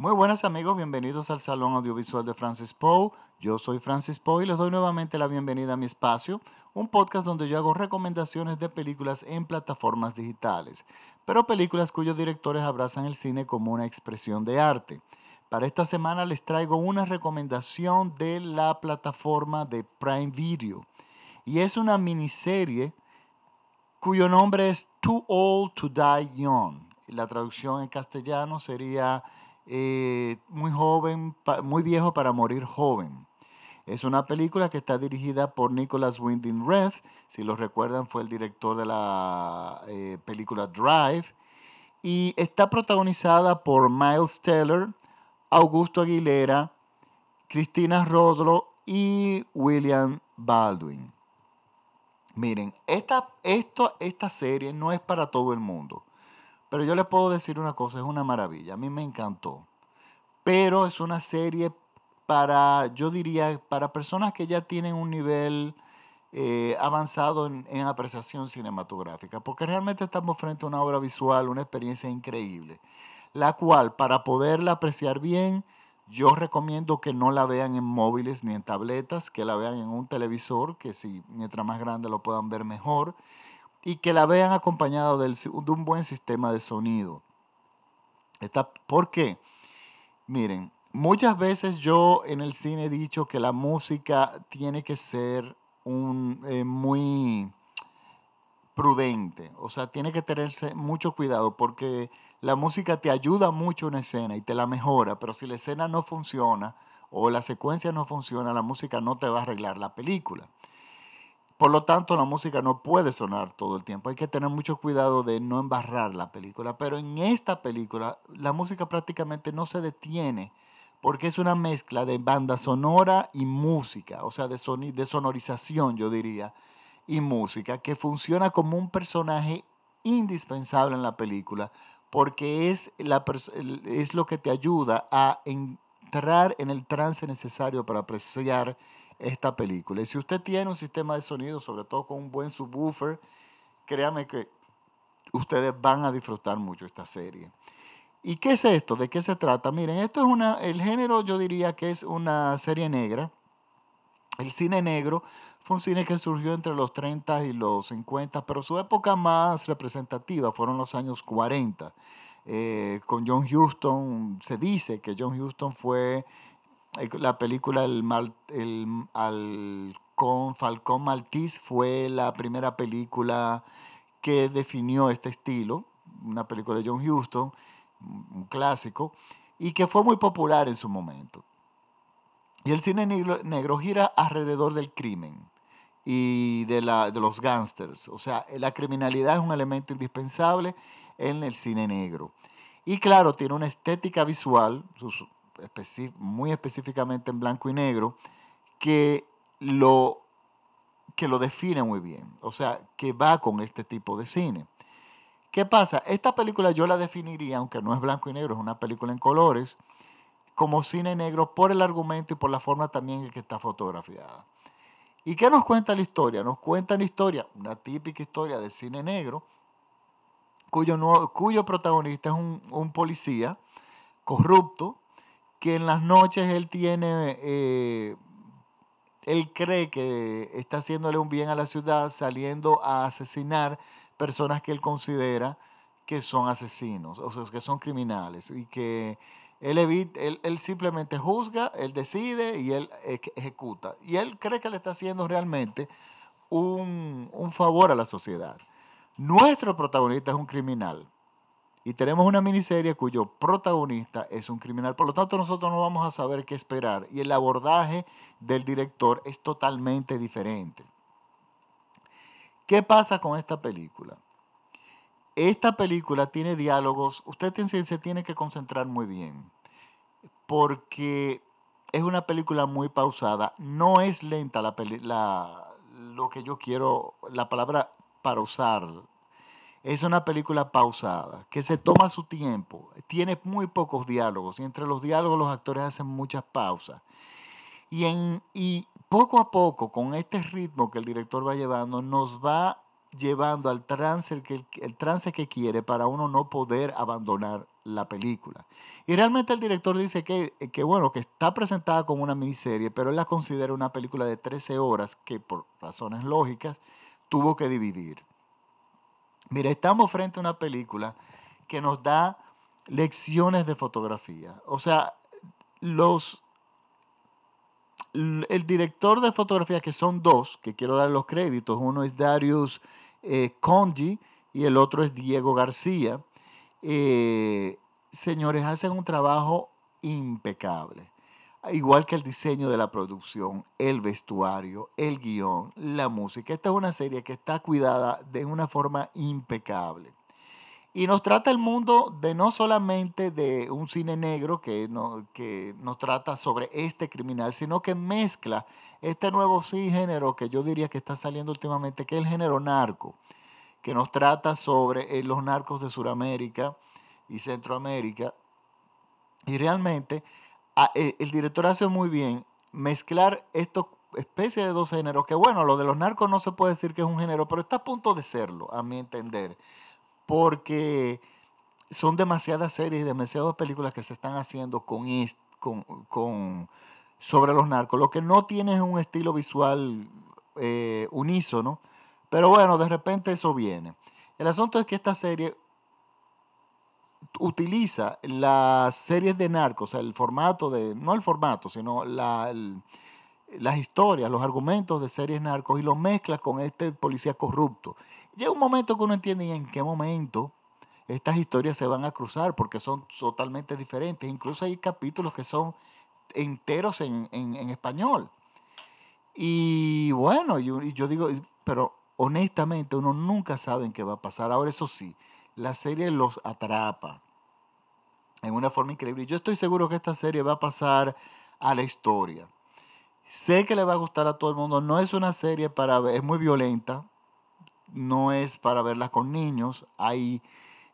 Muy buenas amigos, bienvenidos al Salón Audiovisual de Francis Poe. Yo soy Francis Poe y les doy nuevamente la bienvenida a mi espacio, un podcast donde yo hago recomendaciones de películas en plataformas digitales, pero películas cuyos directores abrazan el cine como una expresión de arte. Para esta semana les traigo una recomendación de la plataforma de Prime Video y es una miniserie cuyo nombre es Too Old to Die Young. La traducción en castellano sería eh, muy joven, muy viejo para morir joven. Es una película que está dirigida por Nicholas Winding Refn. Si lo recuerdan, fue el director de la eh, película Drive. Y está protagonizada por Miles Teller, Augusto Aguilera, Cristina Rodro y William Baldwin. Miren, esta, esto, esta serie no es para todo el mundo. Pero yo les puedo decir una cosa, es una maravilla. A mí me encantó. Pero es una serie para, yo diría, para personas que ya tienen un nivel eh, avanzado en, en, apreciación cinematográfica. Porque realmente estamos frente a una obra visual, una experiencia increíble. La cual, para poderla apreciar bien, yo recomiendo que no la vean en móviles ni en tabletas, que la vean en un televisor, que si mientras más grande lo puedan ver mejor y que la vean acompañado de un buen sistema de sonido. ¿Por qué? Miren, muchas veces yo en el cine he dicho que la música tiene que ser un, eh, muy prudente, o sea, tiene que tenerse mucho cuidado porque la música te ayuda mucho en escena y te la mejora, pero si la escena no funciona o la secuencia no funciona, la música no te va a arreglar la película. Por lo tanto, la música no puede sonar todo el tiempo. Hay que tener mucho cuidado de no embarrar la película. Pero en esta película, la música prácticamente no se detiene porque es una mezcla de banda sonora y música, o sea, de, de sonorización, yo diría, y música, que funciona como un personaje indispensable en la película porque es, la, es lo que te ayuda a entrar en el trance necesario para apreciar esta película. Y si usted tiene un sistema de sonido, sobre todo con un buen subwoofer, créame que ustedes van a disfrutar mucho esta serie. ¿Y qué es esto? ¿De qué se trata? Miren, esto es una, el género yo diría que es una serie negra. El cine negro fue un cine que surgió entre los 30 y los 50, pero su época más representativa fueron los años 40. Eh, con John Huston, se dice que John Huston fue la película El, Mal, el Falcón Maltese fue la primera película que definió este estilo, una película de John Huston, un clásico, y que fue muy popular en su momento. Y el cine negro, gira alrededor del crimen y de, la, de los gángsters. O sea, la criminalidad es un elemento indispensable en el cine negro. Y claro, tiene una estética visual, muy específicamente en blanco y negro, que lo, que lo define muy bien, o sea, que va con este tipo de cine. ¿Qué pasa? Esta película yo la definiría, aunque no es blanco y negro, es una película en colores, como cine negro por el argumento y por la forma también en que está fotografiada. ¿Y qué nos cuenta la historia? Nos cuenta la historia, una típica historia de cine negro, cuyo, cuyo protagonista es un, un policía corrupto que en las noches él tiene, eh, él cree que está haciéndole un bien a la ciudad saliendo a asesinar personas que él considera que son asesinos, o sea, que son criminales y que él, él, simplemente juzga, él decide y él ejecuta. Y él cree que le está haciendo realmente un, un favor a la sociedad. Nuestro protagonista es un criminal, y tenemos una miniserie cuyo protagonista es un criminal. Por lo tanto, nosotros no vamos a saber qué esperar. Y el abordaje del director es totalmente diferente. ¿Qué pasa con esta película? Esta película tiene diálogos, usted se tiene que concentrar muy bien, porque es una película muy pausada, no es lenta la, la lo que yo quiero, la palabra para usar, es una película pausada, que se toma su tiempo, tiene muy pocos diálogos y entre los diálogos los actores hacen muchas pausas. Y, poco a poco, con este ritmo que el director va llevando, nos va llevando al trance que, el trance que quiere para uno no poder abandonar la película. Y realmente el director dice que, que, bueno, que está presentada como una miniserie, pero él la considera una película de 13 horas que por razones lógicas tuvo que dividir. Mira, estamos frente a una película que nos da lecciones de fotografía. O sea, los el director de fotografía, que son dos, que quiero dar los créditos, uno es Darius eh, y el otro es Diego García, eh, señores, hacen un trabajo impecable. Igual que el diseño de la producción, el vestuario, el guion, la música. Esta es una serie que está cuidada de una forma impecable. Y nos trata el mundo de no solamente de un cine negro que, no, que nos trata sobre este criminal, sino que mezcla este nuevo sí género que yo diría que está saliendo últimamente, que es el género narco, que nos trata sobre eh, los narcos de Sudamérica y Centroamérica. Y realmente el director hace muy bien mezclar estos especie de dos géneros, que bueno, lo de los narcos no se puede decir que es un género, pero está a punto de serlo, a mi entender porque son demasiadas series y demasiadas películas que se están haciendo con, con, sobre los narcos. Lo que no tiene es un estilo visual eh, unísono, pero bueno, de repente eso viene. El asunto es que esta serie utiliza las series de narcos, el formato de, no el formato, sino la, las historias, los argumentos de series narcos y los mezcla con este policía corrupto. Llega un momento que uno entiende en qué momento estas historias se van a cruzar porque son totalmente diferentes. Incluso hay capítulos que son enteros en, español. Y bueno, yo, yo digo, pero honestamente uno nunca sabe en qué va a pasar. Ahora eso sí, la serie los atrapa en una forma increíble. Yo estoy seguro que esta serie va a pasar a la historia. Sé que le va a gustar a todo el mundo. No es una serie para ver, es muy violenta no es para verla con niños, hay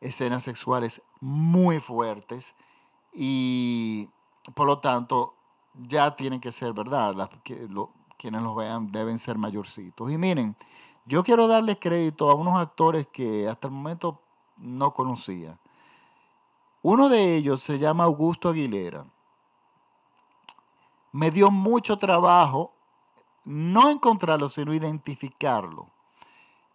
escenas sexuales muy fuertes y por lo tanto ya tienen que ser, ¿verdad? Las, que, quienes los vean deben ser mayorcitos. Y miren, yo quiero darle crédito a unos actores que hasta el momento no conocía. Uno de ellos se llama Augusto Aguilera. Me dio mucho trabajo no encontrarlo, sino identificarlo.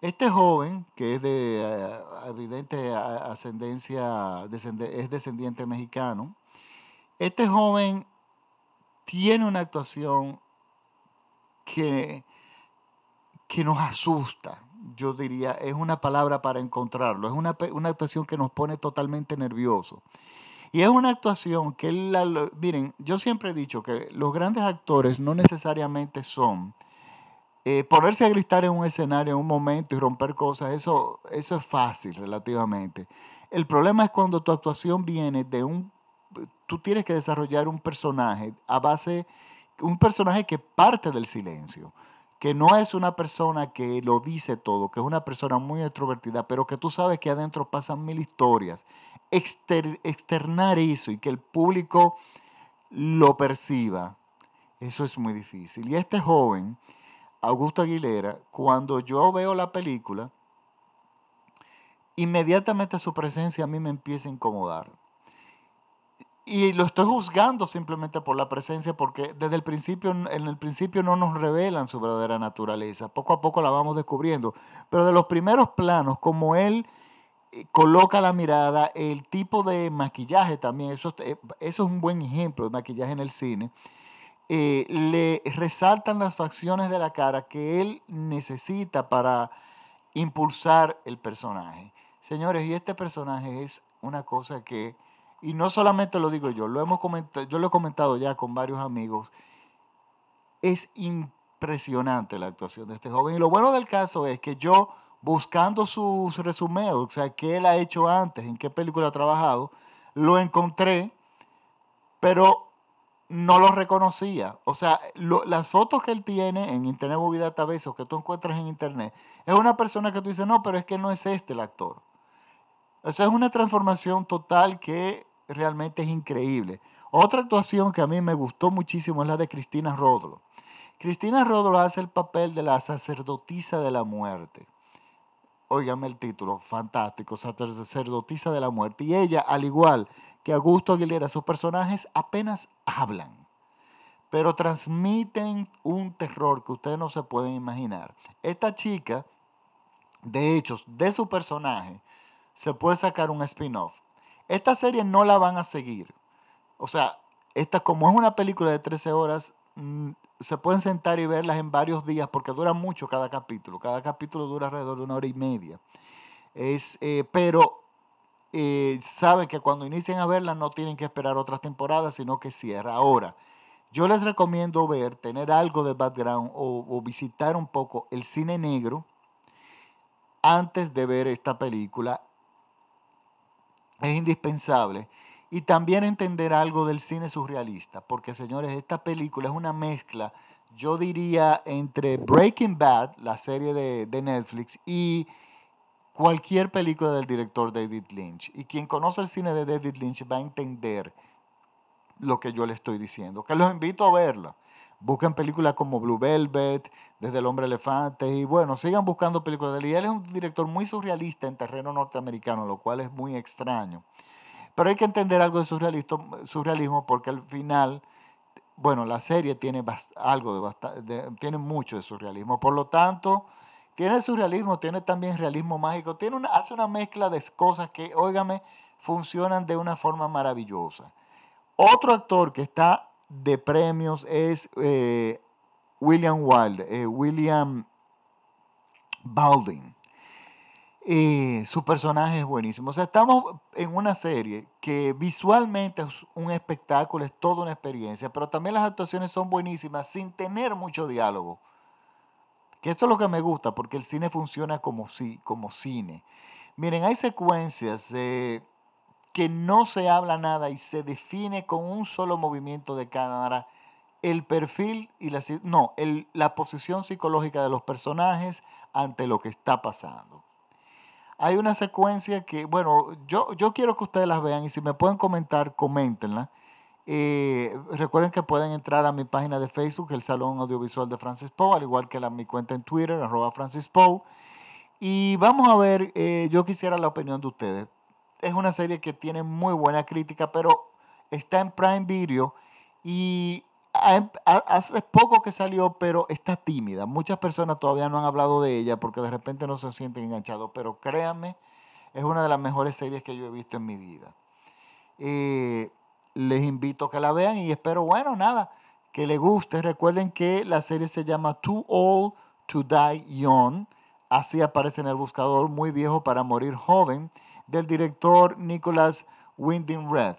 Este joven, que es de eh, evidente ascendencia, es descendiente mexicano, este joven tiene una actuación que, que nos asusta, yo diría, es una palabra para encontrarlo, es una, una actuación que nos pone totalmente nerviosos. Y es una actuación que, miren, yo siempre he dicho que los grandes actores no necesariamente son eh, ponerse a gritar en un escenario en un momento y romper cosas, eso, eso es fácil relativamente. El problema es cuando tu actuación viene de un... Tú tienes que desarrollar un personaje a base, un personaje que parte del silencio, que no es una persona que lo dice todo, que es una persona muy extrovertida, pero que tú sabes que adentro pasan mil historias. externar eso y que el público lo perciba, eso es muy difícil. Y este joven Augusto Aguilera, cuando yo veo la película, inmediatamente su presencia a mí me empieza a incomodar. Y lo estoy juzgando simplemente por la presencia, porque desde el principio, en el principio no nos revelan su verdadera naturaleza. Poco a poco la vamos descubriendo. Pero de los primeros planos, como él eh, coloca la mirada, el tipo de maquillaje también, eso, eh, eso es un buen ejemplo de maquillaje en el cine eh, le resaltan las facciones de la cara que él necesita para impulsar el personaje. Señores, y este personaje es una cosa que, y no solamente lo digo yo, lo hemos comentado, yo lo he comentado ya con varios amigos, es impresionante la actuación de este joven. Y lo bueno del caso es que yo, buscando sus resúmenes, o sea, qué él ha hecho antes, en qué película ha trabajado, lo encontré, pero no lo reconocía. O sea, las fotos que él tiene en Internet Movie Database o que tú encuentras en Internet, es una persona que tú dices, no, pero es que no es este el actor. O sea, es una transformación total que realmente es increíble. Otra actuación que a mí me gustó muchísimo es la de Cristina Rodlo. Cristina Rodlo hace el papel de la sacerdotisa de la muerte. óigame el título, fantástico, sacerdotisa de la muerte. Y ella, al igual que Augusto Aguilera, sus personajes apenas hablan, pero transmiten un terror que ustedes no se pueden imaginar. Esta chica, de hecho, de su personaje, se puede sacar un spin-off. Esta serie no la van a seguir. O sea, esta como es una película de 13 horas, mm, se pueden sentar y verlas en varios días porque dura mucho cada capítulo. Cada capítulo dura alrededor de una hora y media. Es, eh, pero eh, saben que cuando inicien a verla no tienen que esperar otras temporadas, sino que cierra. Ahora, yo les recomiendo ver, tener algo de background o, o visitar un poco el cine negro antes de ver esta película. Es indispensable y también entender algo del cine surrealista, porque señores, esta película es una mezcla, yo diría, entre Breaking Bad, la serie de, Netflix, y cualquier película del director David Lynch. Y quien conoce el cine de David Lynch va a entender lo que yo le estoy diciendo, que los invito a verlo. Busquen películas como Blue Velvet, Desde el Hombre Elefante, y bueno, sigan buscando películas de él. Y él es un director muy surrealista en terreno norteamericano, lo cual es muy extraño. Pero hay que entender algo de surrealismo, porque al final, bueno, la serie tiene algo de, tiene mucho de surrealismo. Por lo tanto, tiene surrealismo, tiene también realismo mágico, tiene una, hace una mezcla de cosas que, óigame, funcionan de una forma maravillosa. Otro actor que está de premios es eh, William Wilde, eh, William Baldwin su personaje es buenísimo. O sea, estamos en una serie que visualmente es un espectáculo, es toda una experiencia, pero también las actuaciones son buenísimas sin tener mucho diálogo. Que esto es lo que me gusta, porque el cine funciona como, como cine. Miren, hay secuencias eh, que no se habla nada y se define con un solo movimiento de cámara el perfil y la, no, la posición psicológica de los personajes ante lo que está pasando hay una secuencia que, bueno, yo, yo quiero que ustedes las vean y si me pueden comentar, coméntenla. Eh, recuerden que pueden entrar a mi página de Facebook, el Salón Audiovisual de Francis Poe, al igual que la, mi cuenta en Twitter, arroba Francis Poe. Y vamos a ver, eh, yo quisiera la opinión de ustedes. Es una serie que tiene muy buena crítica, pero está en Prime Video y hace poco que salió, pero está tímida. Muchas personas todavía no han hablado de ella porque de repente no se sienten enganchados, pero créanme, es una de las mejores series que yo he visto en mi vida. Eh, les invito a que la vean y espero, bueno, nada, que les guste. Recuerden que la serie se llama Too Old to Die Young. Así aparece en el buscador, muy viejo para morir joven, del director Nicholas Winding Red.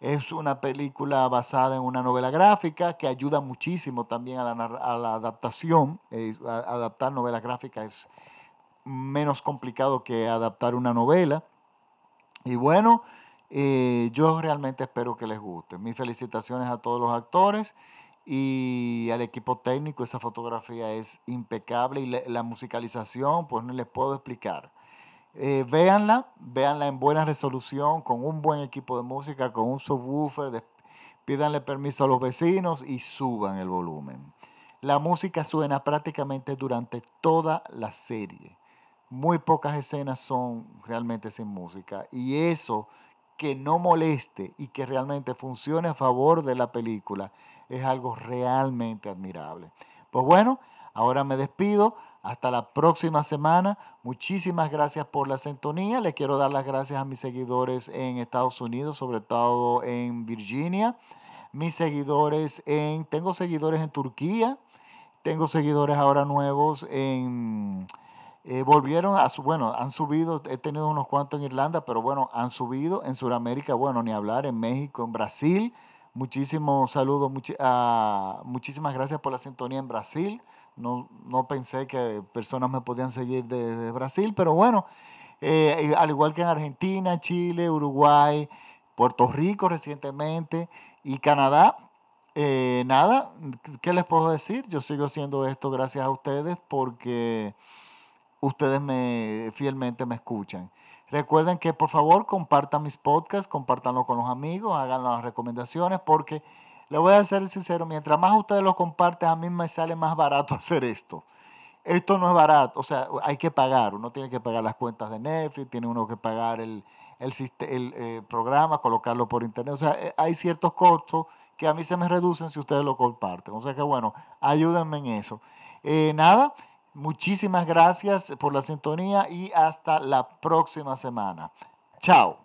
Es una película basada en una novela gráfica que ayuda muchísimo también a la, adaptación. adaptar novela gráfica es menos complicado que adaptar una novela. Y bueno, eh, yo realmente espero que les guste. Mis felicitaciones a todos los actores y al equipo técnico. Esa fotografía es impecable y la musicalización, pues no les puedo explicar. Eh, véanla, véanla en buena resolución, con un buen equipo de música, con un subwoofer, pídanle permiso a los vecinos y suban el volumen. La música suena prácticamente durante toda la serie. Muy pocas escenas son realmente sin música. Y eso que no moleste y que realmente funcione a favor de la película es algo realmente admirable. Pues bueno, ahora me despido. Hasta la próxima semana. Muchísimas gracias por la sintonía. Le quiero dar las gracias a mis seguidores en Estados Unidos, sobre todo en Virginia. Mis seguidores en... Tengo seguidores en Turquía. Tengo seguidores ahora nuevos en... Eh, volvieron a su, bueno, han subido, he tenido unos cuantos en Irlanda, pero bueno, han subido en Sudamérica, bueno, ni hablar, en México, en Brasil. Muchísimos saludos, ah, muchísimas gracias por la sintonía en Brasil. No, no pensé que personas me podían seguir desde Brasil, pero bueno, eh, al igual que en Argentina, Chile, Uruguay, Puerto Rico recientemente y Canadá, eh, nada, ¿qué les puedo decir? Yo sigo haciendo esto gracias a ustedes porque ustedes me fielmente me escuchan. Recuerden que por favor compartan mis podcasts, compartanlo con los amigos, hagan las recomendaciones porque le voy a ser sincero, mientras más ustedes lo comparten, a mí me sale más barato hacer esto. esto no es barato, o sea, hay que pagar, uno tiene que pagar las cuentas de Netflix, tiene uno que pagar el, el, el eh, programa, colocarlo por internet, o sea, eh, hay ciertos costos que a mí se me reducen si ustedes lo comparten, o sea que bueno, ayúdenme en eso. Eh, nada, muchísimas gracias por la sintonía y hasta la próxima semana. Chao.